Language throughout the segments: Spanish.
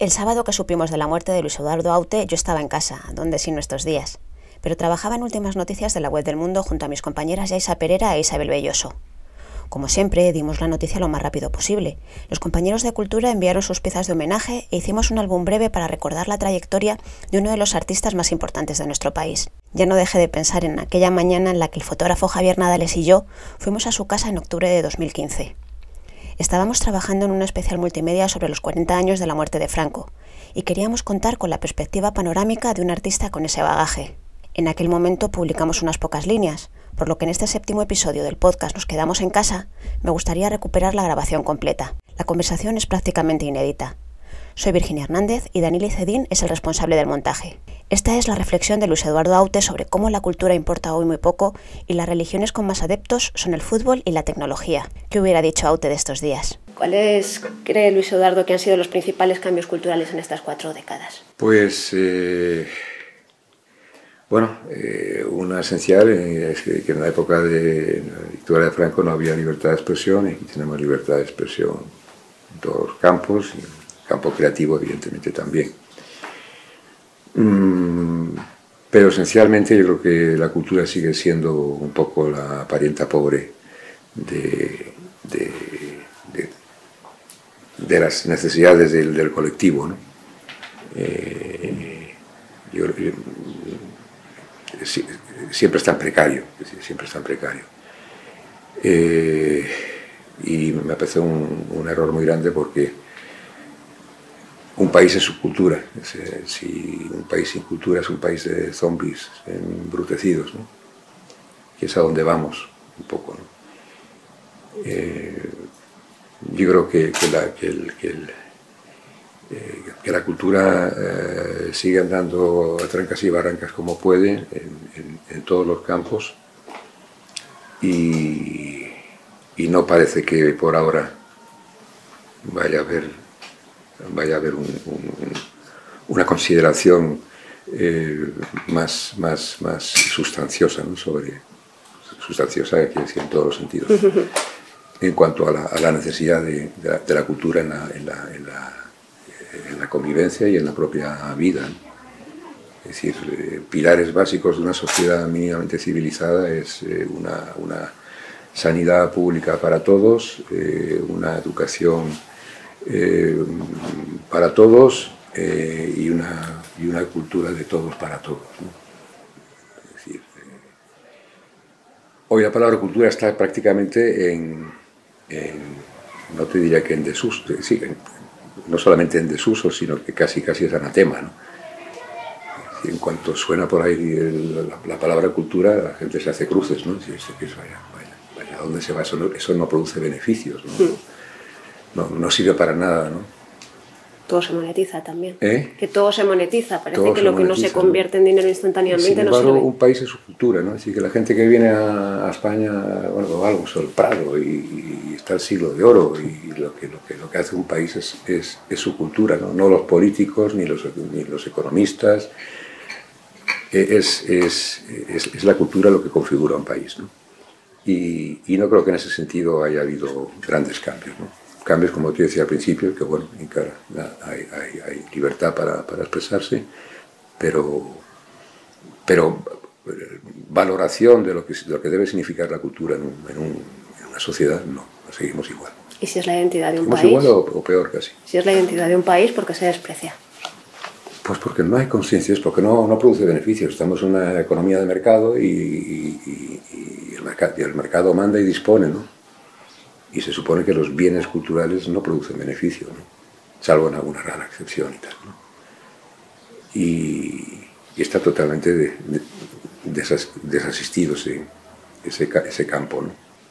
El sábado que supimos de la muerte de Luis Eduardo Aute, yo estaba en casa, donde sí nuestros días, pero trabajaba en últimas noticias de la web del mundo junto a mis compañeras Yaisa Pereira e Isabel Belloso. Como siempre, dimos la noticia lo más rápido posible. Los compañeros de Cultura enviaron sus piezas de homenaje e hicimos un álbum breve para recordar la trayectoria de uno de los artistas más importantes de nuestro país. Ya no dejé de pensar en aquella mañana en la que el fotógrafo Javier Nadales y yo fuimos a su casa en octubre de 2015. Estábamos trabajando en una especial multimedia sobre los 40 años de la muerte de Franco y queríamos contar con la perspectiva panorámica de un artista con ese bagaje. En aquel momento publicamos unas pocas líneas, por lo que en este séptimo episodio del podcast Nos quedamos en casa, me gustaría recuperar la grabación completa. La conversación es prácticamente inédita. Soy Virginia Hernández y Daniel Cedín es el responsable del montaje. Esta es la reflexión de Luis Eduardo Aute sobre cómo la cultura importa hoy muy poco y las religiones con más adeptos son el fútbol y la tecnología. ¿Qué hubiera dicho Aute de estos días? ¿Cuáles cree Luis Eduardo que han sido los principales cambios culturales en estas cuatro décadas? Pues eh, bueno, eh, una esencial es que, en la época de la dictadura de Franco no había libertad de expresión y aquí tenemos libertad de expresión en todos los campos y campo creativo evidentemente también. Mm, pero esencialmente yo creo que la cultura sigue siendo un poco la parienta pobre de, de, las necesidades del, colectivo. ¿no? Eh, siempre está en precario, siempre está en precario. Eh, y me parece un, error muy grande porque un país es su cultura. Si un país sin cultura es un país de zombies embrutecidos, ¿no? y es a donde vamos un poco. Eh, yo creo que, el, eh, que la cultura eh, sigue andando a trancas y barrancas como puede en, todos los campos y, no parece que por ahora vaya a haber, vaya a haber una consideración eh, más, más, más sustanciosa sobre sustanciosa quiere decir en todos los sentidos en cuanto a la, necesidad de, la, cultura en la en la convivencia y en la propia vida. Es decir, eh, pilares básicos de una sociedad mínimamente civilizada es eh, una, una, sanidad pública para todos, una educación para todos y, una, y, una, cultura de todos para todos. Es decir, hoy la palabra cultura está prácticamente en, no te diría que en desuso, sí, en, no solamente en desuso, sino que casi casi es anatema. ¿no? Y en cuanto suena por ahí la, palabra cultura, la gente se hace cruces, ¿no? Si esto que vaya, vaya, vaya, ¿a dónde se va? Eso no, eso no produce beneficios, ¿no? Hmm. ¿No? No, sirve para nada, ¿no? Todo se monetiza también. ¿Eh? Que todo se monetiza. Parece que lo que no se convierte en dinero instantáneamente Sin embargo, un país es su cultura, ¿no? Así que la gente que viene a, España, bueno, algo, el Prado y, está el siglo de oro y lo que, lo que, lo que hace un país es, es, es su cultura, ¿no? no los políticos ni los, ni los economistas. E, es, es, es, la cultura lo que configura un país. ¿no? Y, y, no creo que en ese sentido haya habido grandes cambios. ¿no? Cambios, como te decía al principio, que bueno, hay, hay, libertad para, para, expresarse, pero, pero eh, valoración de lo, que, lo que debe significar la cultura en, en, una sociedad, no, seguimos igual. ¿Y si es la identidad de un país? igual o, o, peor casi? Si es la identidad de un país, ¿por qué se desprecia? Pues porque no hay conciencia, es porque no, no, produce beneficios. Estamos en una economía de mercado y, y, y, el mercado, y el mercado manda y dispone, ¿no? Y se supone que los bienes culturales no producen beneficio, salvo en alguna rara excepción y tal. Y, está totalmente desasistido ese, ese, campo.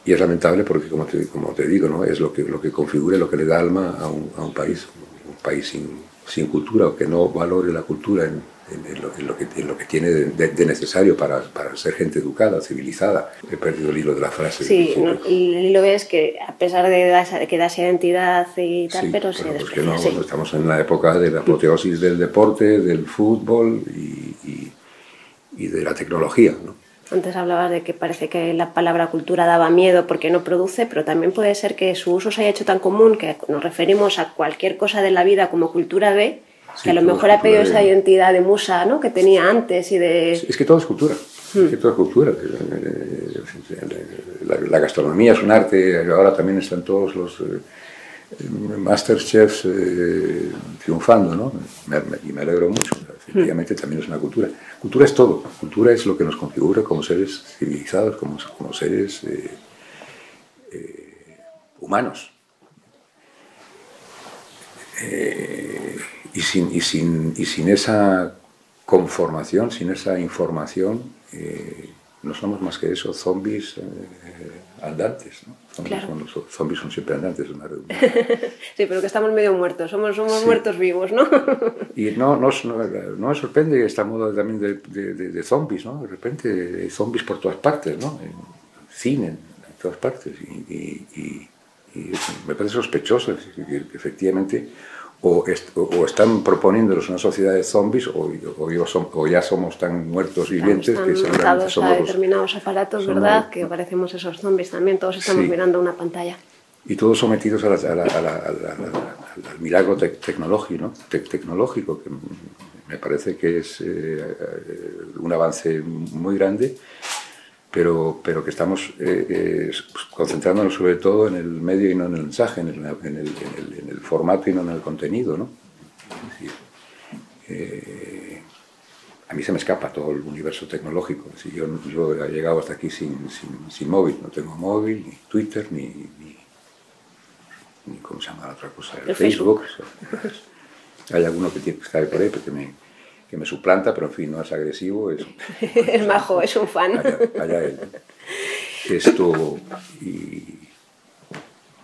Y es lamentable porque, como te, como te digo, ¿no? es lo que, lo que configura, lo que le da alma a un, a un país, un país sin, sin cultura o que no valore la cultura en, lo, que, lo, que, tiene de, necesario para, para, ser gente educada, civilizada. He perdido el hilo de la frase. Sí, el hilo es que a pesar de que da esa identidad y tal, pero se pues que no, estamos en la época de la apoteosis del deporte, del fútbol y, y, de la tecnología. ¿no? Antes hablabas de que parece que la palabra cultura daba miedo porque no produce, pero también puede ser que su uso se haya hecho tan común que nos referimos a cualquier cosa de la vida como cultura de, que a lo mejor ha pedido esa identidad de musa ¿no? que tenía antes y de... Es que todo es cultura, es que todo es cultura. La, gastronomía es un arte, ahora también están todos los... Eh, Masterchefs eh, triunfando, ¿no? y me alegro mucho. Efectivamente, también es una cultura. Cultura es todo. Cultura es lo que nos configura como seres civilizados, como, como seres eh, eh, humanos. Y, sin, y, sin, y sin esa conformación, sin esa información, no somos más que eso, zombies andantes. ¿no? Zombies, son, los zombies son siempre andantes, una sí, pero que estamos medio muertos, somos, somos muertos vivos, ¿no? y no, no, no, me sorprende esta moda también de, de, de, zombies, ¿no? De repente hay zombies por todas partes, ¿no? En cine, en todas partes. Y, y, y, me parece sospechoso que efectivamente o, o, están proponiéndonos una sociedad de zombies o, o, ya somos tan muertos vivientes que somos a determinados aparatos, ¿verdad? Que parecemos esos zombies también, todos estamos mirando una pantalla. Y todos sometidos a al milagro tecnológico, ¿no? tecnológico, que me parece que es eh, un avance muy grande pero, pero que estamos eh, eh, concentrándonos sobre todo en el medio y no en el mensaje, en el, en el, en el, formato y no en el contenido. ¿no? Eh, a mí se me escapa todo el universo tecnológico. Si yo, yo he llegado hasta aquí sin, sin, sin, móvil, no tengo móvil, ni Twitter, ni, ni, ni ¿cómo se llama la otra cosa? El, Facebook. Hay alguno que, tiene, que está por ahí, porque me, que me suplanta, pero en fin, no es agresivo. Es, es majo, es un fan. Allá, él. Esto, y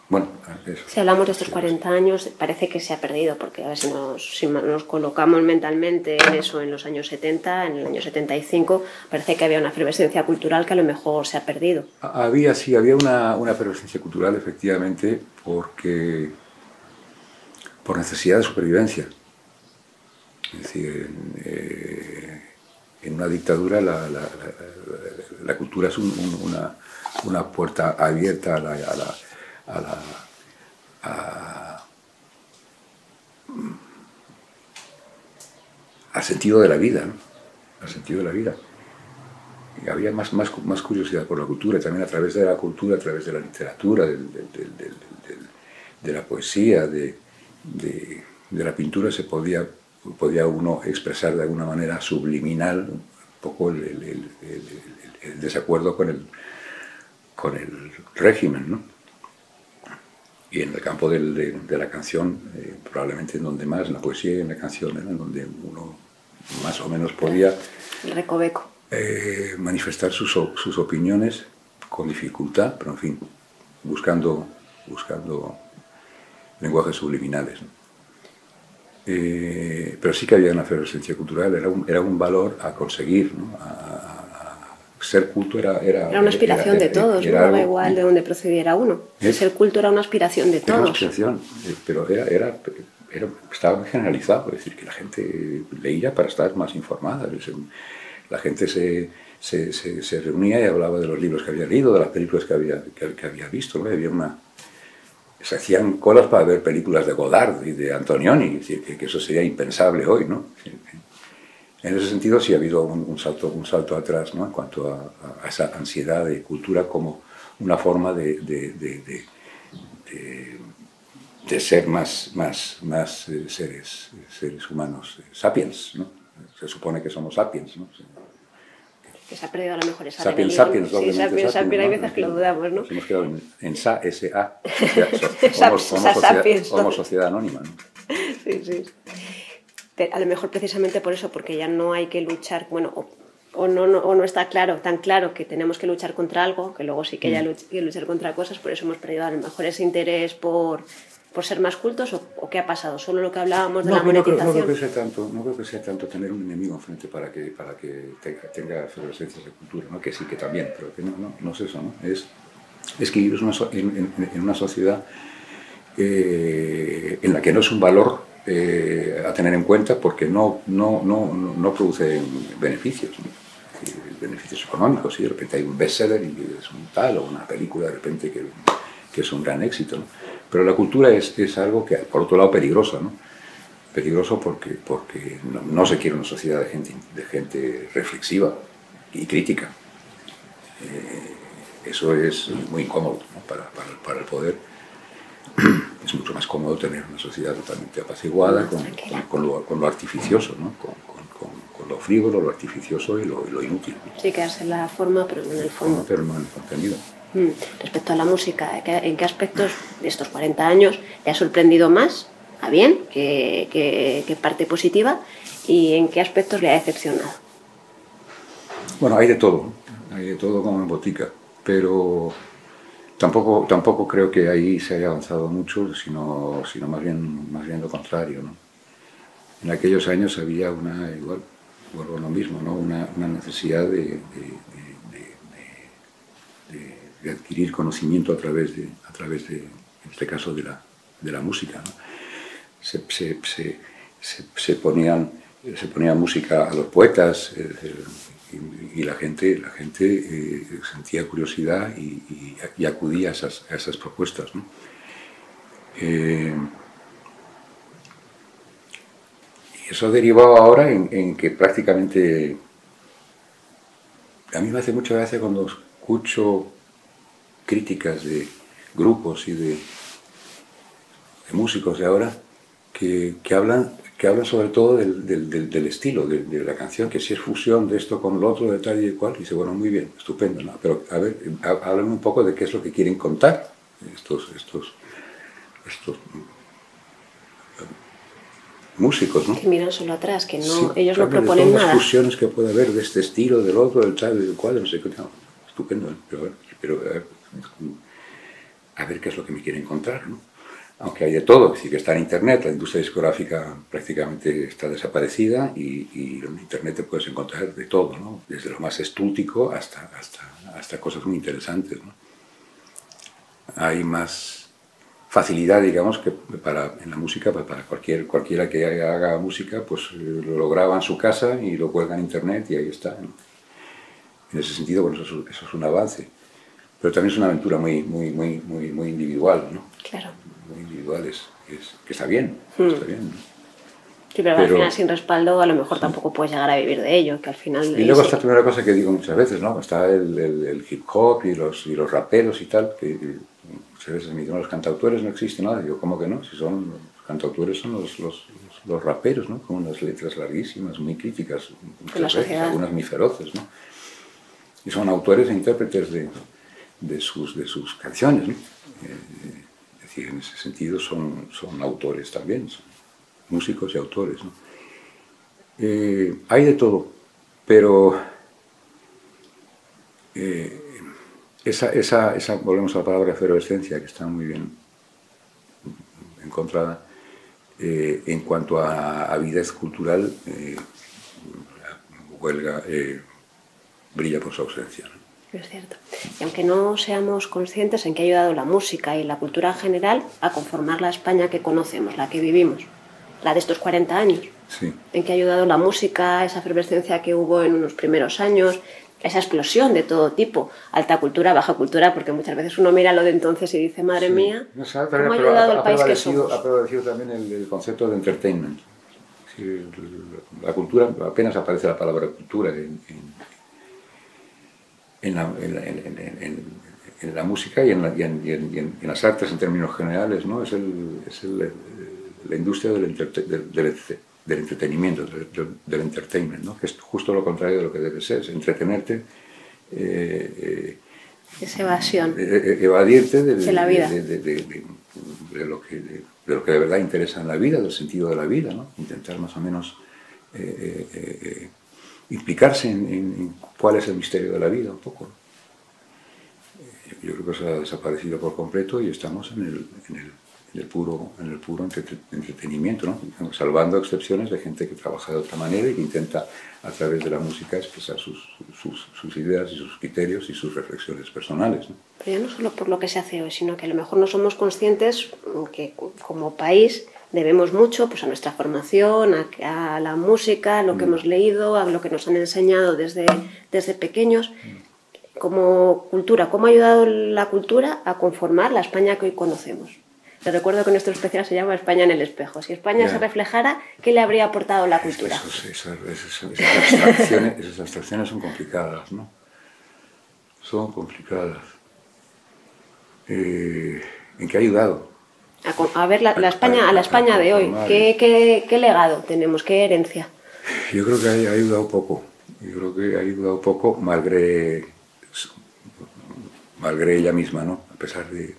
bueno, eso. Si hablamos de estos 40 años, parece que se ha perdido, porque a ver si nos, si nos colocamos mentalmente en eso en los años 70, en el año 75, parece que había una efervescencia cultural que a lo mejor se ha perdido. Había, sí, había una, una efervescencia cultural, efectivamente, porque por necesidad de supervivencia. Eh, en una dictadura la, la, cultura es un, una, una, puerta abierta a la, a la, a al sentido de la vida, ¿no? sentido de la vida. Y había más, más, más, curiosidad por la cultura, también a través de la cultura, a través de la literatura, de, de, de la poesía, de, la pintura, se podía podía uno expresar de alguna manera subliminal un poco el, desacuerdo con el, con el régimen. ¿no? Y en el campo de, la canción, eh, probablemente en donde más, en la poesía y en la canción, en donde uno más o menos podía eh, manifestar sus, sus, opiniones con dificultad, pero en fin, buscando, buscando lenguajes subliminales. Eh, pero sí que había una efervescencia cultural, era un, era un valor a conseguir, ¿no? a, ser culto era, era... Era una aspiración de todos, no daba igual de dónde procediera uno. Ser culto era una aspiración de todos. Era una aspiración, eh, pero era, era, era, estaba generalizado, es decir, que la gente leía para estar más informada. La gente se, se, se, reunía y hablaba de los libros que había leído, de las películas que había, que, había visto. ¿no? Había una, se hacían colas para ver películas de Godard y de Antonioni, que, eso sería impensable hoy, ¿no? En ese sentido sí ha habido un, salto, un salto atrás ¿no? en cuanto a, esa ansiedad de cultura como una forma de ser más, más, más eh, seres, seres humanos, eh, sapiens. ¿no? Se supone que somos sapiens. ¿no? Que se ha perdido a lo mejor esa Sapiens, sapiens, sí, sapiens, sapiens, hay veces que lo dudamos, ¿no? Nos hemos quedado en, en SA, SA, somos, sociedad, anónima, ¿no? Sí, sí. Pero a lo mejor precisamente por eso, porque ya no hay que luchar, bueno, o, o no, no, o no está claro, tan claro que tenemos que luchar contra algo, que luego sí que hay que luchar contra cosas, por eso hemos perdido a lo mejor ese interés por por ser más cultos o, qué ha pasado? ¿Solo lo que hablábamos de la monetización? No creo, que sea tanto, no creo que sea tanto tener un enemigo enfrente para que, para que tenga, efervescencias de cultura, ¿no? que sí que también, pero que no, no, no es eso, ¿no? Es, es que vives en, en, una sociedad eh, en la que no es un valor eh, a tener en cuenta porque no, no, no, no produce beneficios. beneficios económicos, y de repente hay un bestseller y es un tal, o una película de repente que, que es un gran éxito. ¿no? Pero la cultura es, es, algo que, por otro lado, peligroso, ¿no? Peligroso porque, porque no, se quiere una sociedad de gente, de gente reflexiva y crítica. Eh, eso es muy incómodo para, para, para el poder es mucho más cómodo tener una sociedad totalmente apaciguada con, con, con, lo, artificioso, ¿no? con, lo frívolo, lo artificioso y lo, inútil. Sí, quedarse en la forma, pero no en el fondo. Pero no en el contenido. Mm. Respecto a la música, ¿en qué aspectos de estos 40 años le ha sorprendido más, a bien, qué parte positiva, y en qué aspectos le ha decepcionado? Bueno, hay de todo, hay de todo como en botica, pero Tampoco, tampoco creo que ahí se haya avanzado mucho, sino, sino más, bien, más bien lo contrario. ¿no? En aquellos años había una, igual, vuelvo lo mismo, ¿no? una, una necesidad de, de, de, adquirir conocimiento a través de, a través de en este caso, de la, de la música. Se, se, se, se, ponían, se ponía música a los poetas, y, la gente, la gente eh, sentía curiosidad y, acudía a esas, a esas propuestas. Eh, eso ha derivado ahora en, que prácticamente... A mí me hace mucha gracia cuando escucho críticas de grupos y de, de músicos de ahora que, que hablan que habla sobre todo del, del, del, estilo de, de, la canción, que si es fusión de esto con lo otro, de tal y de cual, y dice, bueno, muy bien, estupendo, ¿no? Pero, a ver, háblame un poco de qué es lo que quieren contar estos, estos, estos músicos, ¿no? Que miran solo atrás, que no, ellos no proponen nada. las fusiones que puede haber de este estilo, del otro, del tal y del cual, no sé qué, no, estupendo, ¿eh? pero, pero a, ver, qué es lo que me quieren encontrar, ¿no? aunque hay de todo, decir, que está en Internet, la industria discográfica prácticamente está desaparecida y, en Internet te puedes encontrar de todo, ¿no? desde lo más estútico hasta, hasta, hasta cosas muy interesantes. ¿no? Hay más facilidad, digamos, que para, en la música, pues para cualquier, cualquiera que haga música, pues lo graba en su casa y lo cuelga en Internet y ahí está. En ese sentido, bueno, eso, eso es un avance pero también es una aventura muy, muy, muy, muy, muy individual, ¿no? Claro muy individuales, que está bien, hmm. está bien. Sí, pero, al final sin respaldo a lo mejor tampoco puedes llegar a vivir de ello, que al final... Y luego está la primera cosa que digo muchas veces, ¿no? Está el, el, hip hop y los, y los raperos y tal, que muchas veces me dicen, los cantautores no existen nada. Digo, ¿cómo que no? Si son los cantautores son los, los, los raperos, ¿no? Con unas letras larguísimas, muy críticas, muchas veces, algunas muy feroces, ¿no? Y son autores e intérpretes de, de, sus, de sus canciones. Eh, en ese sentido son, son autores también, son músicos y autores. Eh, hay de todo, pero eh, esa, esa, esa, volvemos a la palabra efervescencia, que está muy bien encontrada, en cuanto a avidez cultural, la huelga brilla por su ausencia. Es cierto. Y aunque no seamos conscientes en que ha ayudado la música y la cultura en general a conformar la España que conocemos, la que vivimos, la de estos 40 años, sí. en que ha ayudado la música, esa efervescencia que hubo en unos primeros años, esa explosión de todo tipo, alta cultura, baja cultura, porque muchas veces uno mira lo de entonces y dice, madre mía, ¿cómo ha ayudado el país que somos? Ha prevalecido también el, concepto de entertainment. la cultura, apenas aparece la palabra cultura en en la, en la, música y, en, en, las artes en términos generales, ¿no? Es, el, es el, la industria del, del, del entretenimiento, del, entertainment, ¿no? Que es justo lo contrario de lo que debe ser, es entretenerte. Eh, eh es evasión. Eh, eh, evadirte de, la vida. De, lo que, de, lo que de verdad interesa en la vida, del sentido de la vida, ¿no? Intentar más o menos implicarse en, cuál es el misterio de la vida un poco. Yo creo que se ha desaparecido por completo y estamos en el, en el, en el puro, en el puro entretenimiento, ¿no? salvando excepciones de gente que trabaja de otra manera y que intenta a través de la música expresar sus, sus, sus ideas y sus criterios y sus reflexiones personales. ¿no? Pero ya no solo por lo que se hace hoy, sino que a lo mejor no somos conscientes que como país debemos mucho pues, a nuestra formación, a, la música, a lo que mm. hemos leído, a lo que nos han enseñado desde, desde pequeños. Como cultura, ¿cómo ha ayudado la cultura a conformar la España que hoy conocemos? Te recuerdo que nuestro especial se llama España en el espejo. Si España se reflejara, ¿qué le habría aportado la cultura? esas, abstracciones, esas, abstracciones, son complicadas, ¿no? Son complicadas. Eh, ¿En qué ha ayudado? A, ver la, España, a, la España de hoy. ¿Qué, qué, legado tenemos? ¿Qué herencia? Yo creo que ha, ayudado poco. Yo creo que ha ayudado poco, malgré, malgré ella misma, ¿no? A pesar de,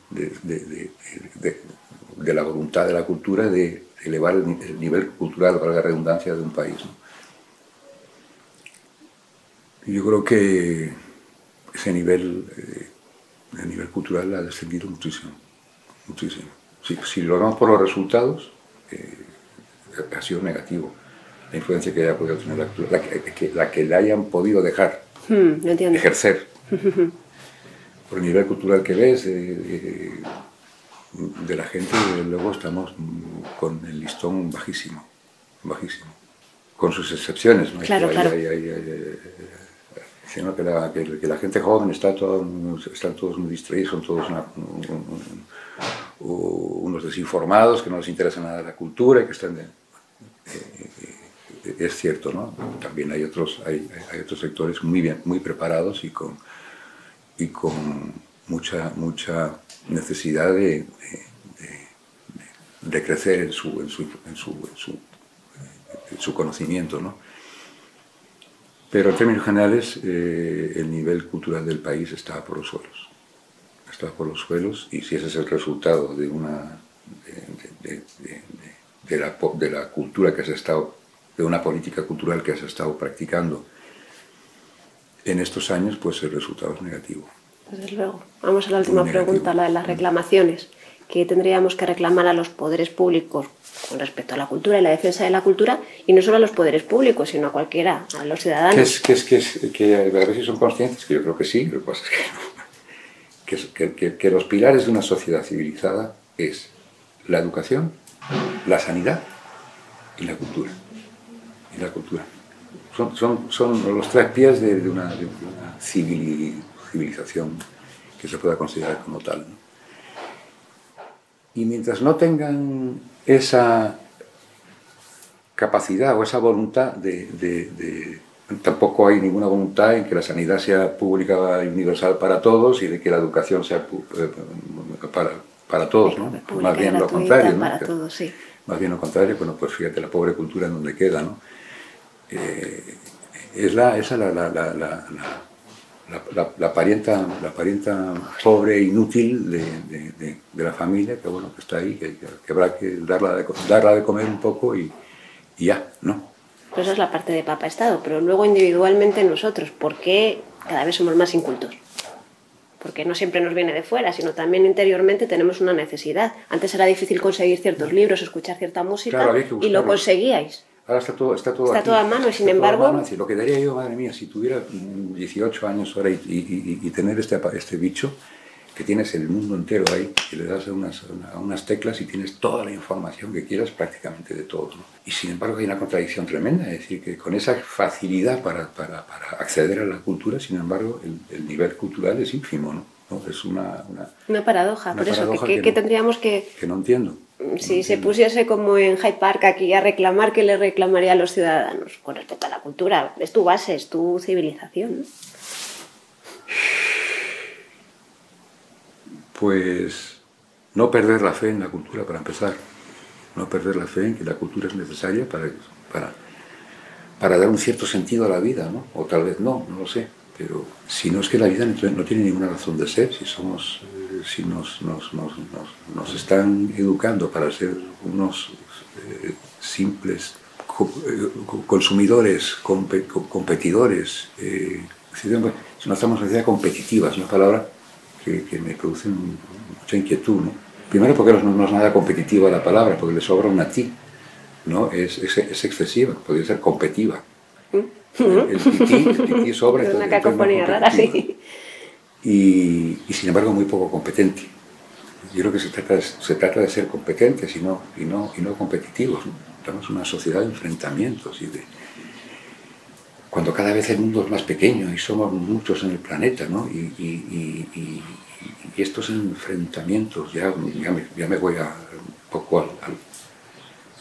de la voluntad de la cultura de elevar el, nivel cultural, para la redundancia, de un país. Yo creo que ese nivel, eh, el nivel cultural ha descendido muchísimo, muchísimo. Si, lo vemos por los resultados, eh, ha sido negativo la influencia que haya podido tener la cultura, la que, la que le hayan podido dejar hmm, ejercer. por el nivel cultural que ves, de la gente, luego estamos con el listón bajísimo, bajísimo, con sus excepciones. ¿no? Claro, claro. sino que la, que, la, gente joven está todo, están todos muy distraídos, son todos unos desinformados que no les interesa nada la cultura y que están... Eh, eh, es cierto, ¿no? También hay otros, hay, hay, otros sectores muy bien, muy preparados y con, y con mucha, mucha necesidad de, de, crecer en su, en su, en su, en su, conocimiento. ¿no? Pero en términos generales, eh, el nivel cultural del país está por los suelos. Está por los suelos y si ese es el resultado de una de, de, la, de la cultura que has estado, de una política cultural que has estado practicando en estos años, pues el resultado es negativo. Desde luego. Vamos a la última pregunta, la de las reclamaciones. ¿Qué tendríamos que reclamar a los poderes públicos con respecto a la cultura y la defensa de la cultura? Y no solo a los poderes públicos, sino a cualquiera, a los ciudadanos. Que, es, que, es, que, a ver si son conscientes, que yo creo que sí, lo que pasa es que, que los pilares de una sociedad civilizada es la educación, la sanidad y la cultura. Y la cultura. Son, son, son los tres pies de, una, civilización civilización que se pueda considerar como tal. Y mientras no tengan esa capacidad o esa voluntad de, Tampoco hay ninguna voluntad en que la sanidad sea pública y universal para todos y de que la educación sea eh, para, para todos, ¿no? Más bien lo contrario, Para todos, sí. Más bien lo contrario, bueno, pues fíjate la pobre cultura en donde queda, ¿no? Eh, es la, esa la, la, la la, la, parienta, la parienta pobre e inútil de, de, la familia, que bueno, que está ahí, que, habrá que darla de, darla de comer un poco y, y ya, ¿no? Pues esa es la parte de Papa Estado, pero luego individualmente nosotros, ¿por qué cada vez somos más incultos? Porque no siempre nos viene de fuera, sino también interiormente tenemos una necesidad. Antes era difícil conseguir ciertos libros, escuchar cierta música y lo conseguíais. Ahora está todo, está todo está aquí. todo a mano, sin embargo... Lo que daría yo, madre mía, si tuviera 18 años ahora y, y, tener este, este bicho, que tienes el mundo entero ahí, que le das a unas, a unas teclas y tienes toda la información que quieras prácticamente de todo. Y sin embargo hay una contradicción tremenda, es decir, que con esa facilidad para, para, para acceder a la cultura, sin embargo, el, el nivel cultural es ínfimo, ¿no? Es una, una, una paradoja, por eso, que, que, tendríamos que... Que no entiendo. Si se pusiese como en Hyde Park aquí a reclamar, ¿qué le reclamaría a los ciudadanos con respecto a la cultura? Es tu base, es tu civilización. Pues no perder la fe en la cultura para empezar. No perder la fe en que la cultura es necesaria para, para, para dar un cierto sentido a la vida, ¿no? O tal vez no, no lo sé. Pero si no es que la vida no tiene ninguna razón de ser, si somos si nos, nos, nos, nos, están educando para ser unos eh, simples eh, consumidores, competidores, eh, no estamos en sociedad competitiva, es una palabra que, que, me produce mucha inquietud. ¿no? Primero porque no, es nada competitiva la palabra, porque le sobra una ti, ¿no? es, es, es excesiva, podría ser competitiva. ¿Mm? El, tití, sobra. Es una cacofonía rara, sí y, sin embargo muy poco competente. yo creo que se trata de, se trata de ser competentes y no, y no, y no competitivos. Estamos en una sociedad de enfrentamientos y de, cuando cada vez el mundo es más pequeño y somos muchos en el planeta, ¿no? y, estos enfrentamientos, ya, me, voy a, un poco a,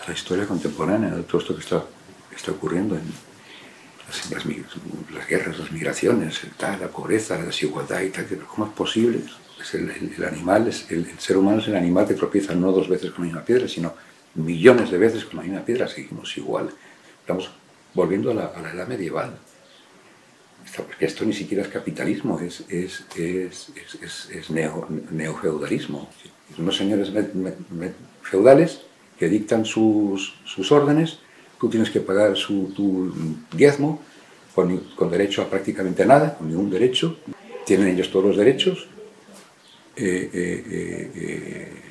la historia contemporánea de todo esto que está, ocurriendo en las, guerras, las migraciones, la pobreza, la desigualdad y tal, ¿cómo es posible? Es el, el, animal, el, ser humano es el animal que tropieza no dos veces con la misma piedra, sino millones de veces con la misma piedra, seguimos igual. Estamos volviendo a la, a la edad medieval porque esto ni siquiera es capitalismo, es, es, es, es, neo, neofeudalismo. Unos señores feudales que dictan sus, sus, órdenes, tú tienes que pagar su, tu diezmo con, con, derecho a prácticamente nada, con ningún derecho, tienen ellos todos los derechos. Eh, eh, eh,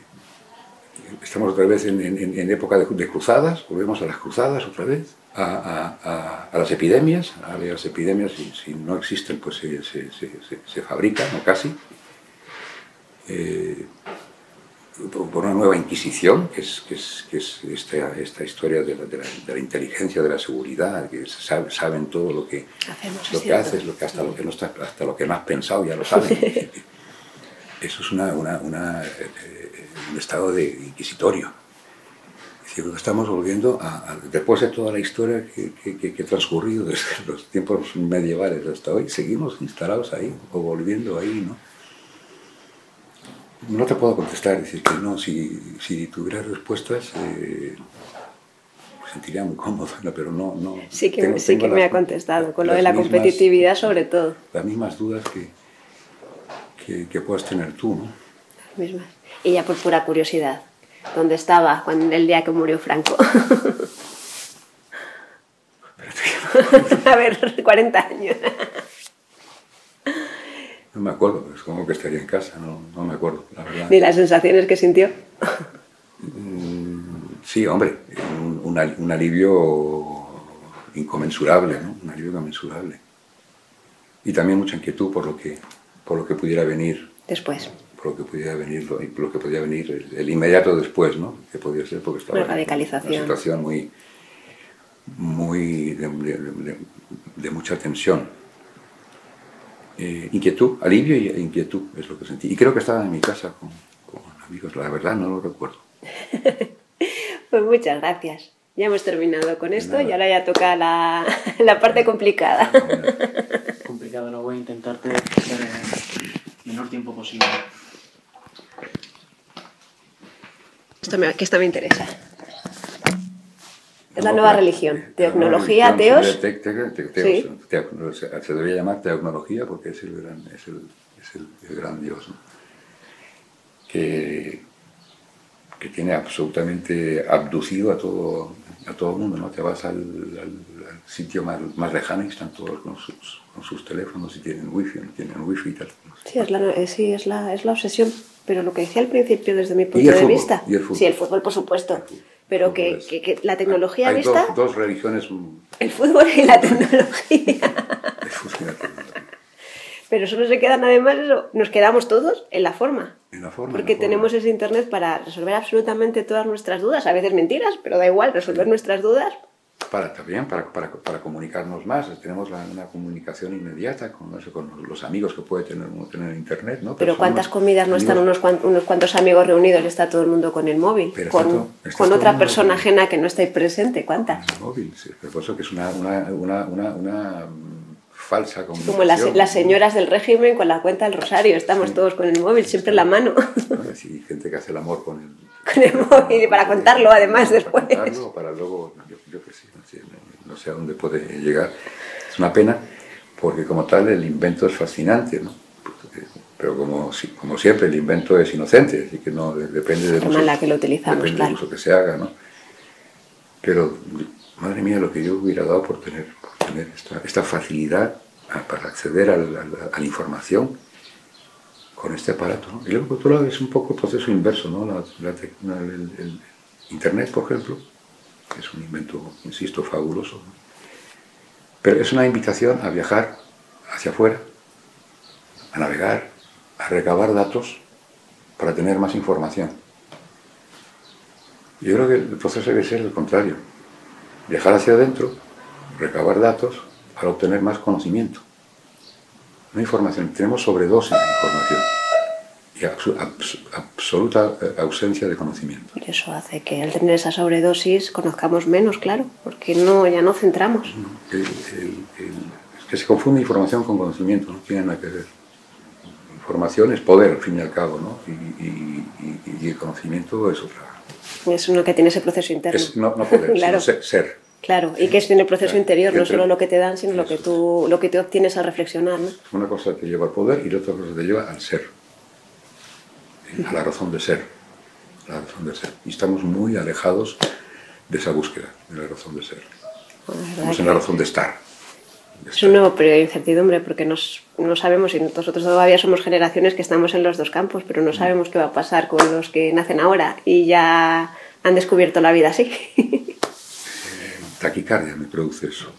estamos otra vez en, en, época de cruzadas, volvemos a las cruzadas otra vez a, a, a, las epidemias, a las epidemias si, si no existen pues se, se, se, se fabrican o casi, eh, por una nueva inquisición, que es, que es, que es esta, esta, historia de la, de, la, de la, inteligencia, de la seguridad, que saben, saben todo lo que, Hacemos, lo que haces, lo que hasta, lo que no está, hasta lo que no has pensado ya lo saben. Eso es una, una, una, eh, un estado de inquisitorio que estamos volviendo a, a, después de toda la historia que, que, que, ha transcurrido desde los tiempos medievales hasta hoy, seguimos instalados ahí o volviendo ahí, ¿no? No te puedo contestar, decir que no, si, si tuviera respuestas eh, me sentiría muy cómodo, ¿no? pero no... no sí que, tengo, sí tengo que las, me ha contestado, con lo de la mismas, competitividad sobre todo. Las mismas dudas que, que, que puedas tener tú, ¿no? Las mismas. Y ya por pura curiosidad, donde estaba cuando, el día que murió Franco. a ver, 40 años. No me acuerdo, es como que estaría en casa, no, no me acuerdo, la verdad. ¿Ni las sensaciones que sintió? Mm, sí, hombre, un, un, un, alivio inconmensurable, ¿no? Un alivio inconmensurable. Y también mucha inquietud por lo que, por lo que pudiera venir. Después lo que podía venir, lo, lo que podía venir el, el, inmediato después, ¿no? Que podía ser porque estaba radicalización. en una situación muy, muy de, de, de, de mucha tensión. Eh, inquietud, alivio y inquietud es lo que sentí. Y creo que estaba en mi casa con, con amigos, la verdad no lo recuerdo. pues muchas gracias. Ya hemos terminado con esto y ahora ya toca la, la parte complicada. complicado, no voy a intentarte hacer el menor tiempo posible. Esto me, que esto me interesa. Es la nueva religión. Teocnología, teos. Te, te, te, sí. se debería llamar teocnología porque es el gran, es el, es el, el gran Dios. ¿no? Que, que tiene absolutamente abducido a todo, a todo el mundo. ¿no? Te vas al, al, al sitio más, más, lejano y están todos con sus, con sus teléfonos y tienen wifi, no tienen wifi y tal. Sí, es la, sí, es la, es la obsesión pero lo que decía al principio desde mi punto de fútbol? vista, ¿Y el fútbol? sí, el fútbol por supuesto, pero que, que, que, la tecnología hay vista... Dos, dos, religiones... El fútbol y la tecnología. el fútbol y la tecnología. Pero solo se quedan además eso, nos quedamos todos en la forma. En la forma Porque la tenemos ese internet para resolver absolutamente todas nuestras dudas, a veces mentiras, pero da igual, resolver nuestras dudas para, también para, para, para, comunicarnos más. Tenemos la, una comunicación inmediata con, no sé, con, los amigos que puede tener uno tener internet. ¿no? Pero, Pero ¿cuántas comidas no están unos, cuantos, unos cuantos amigos reunidos y está todo el mundo con el móvil? Pero con, todo, con otra persona ajena que no está ahí presente. ¿Cuántas? El móvil, sí. Pero por eso que es una, una, una, una, una falsa comunicación. Como las, las, señoras del régimen con la cuenta del rosario. Estamos sí. todos con el móvil, siempre en la mano. Sí, gente que hace el amor con el, con el móvil y para contarlo además para después. Contarlo, para luego, yo, yo que sí, no sé, no sé a dónde puede llegar. Es una pena porque como tal el invento es fascinante, ¿no? Pero como, como siempre el invento es inocente, así que no depende del uso, la que lo utilizamos, depende claro. del uso que se haga, ¿no? Pero madre mía lo que yo hubiera dado por tener, por tener esta, esta facilidad a, para acceder a la, a la, información con este aparato. ¿no? Y luego por otro lado es un poco el proceso inverso, ¿no? La, la, el, Internet, por ejemplo, que es un invento, insisto, fabuloso. Pero es una invitación a viajar hacia afuera, a navegar, a recabar datos para tener más información. Yo creo que el proceso debe ser el contrario. Viajar hacia adentro, recabar datos para obtener más conocimiento. No información, tenemos sobredosis de información y absoluta eh, ausencia de conocimiento. Y eso hace que al tener esa sobredosis conozcamos menos, claro, porque no, ya no centramos. es que se confunde información con conocimiento, no tiene nada que ver. Información es poder, al fin y al cabo, ¿no? y, el conocimiento es otra. Es uno que tiene ese proceso interno. no, no poder, sino ser. Claro, y que es en el proceso interior, no solo lo que te dan, sino lo que tú lo que te obtienes al reflexionar. ¿no? Una cosa te lleva al poder y la otra cosa te lleva al ser a la razón de ser, la razón de ser. Y estamos muy alejados de esa búsqueda, de la razón de ser. estamos en la razón de estar. Es un nuevo periodo de incertidumbre porque nos, no sabemos, y nosotros todavía somos generaciones que estamos en los dos campos, pero no mm. sabemos qué va a pasar con los que nacen ahora y ya han descubierto la vida así. taquicardia me produce eso.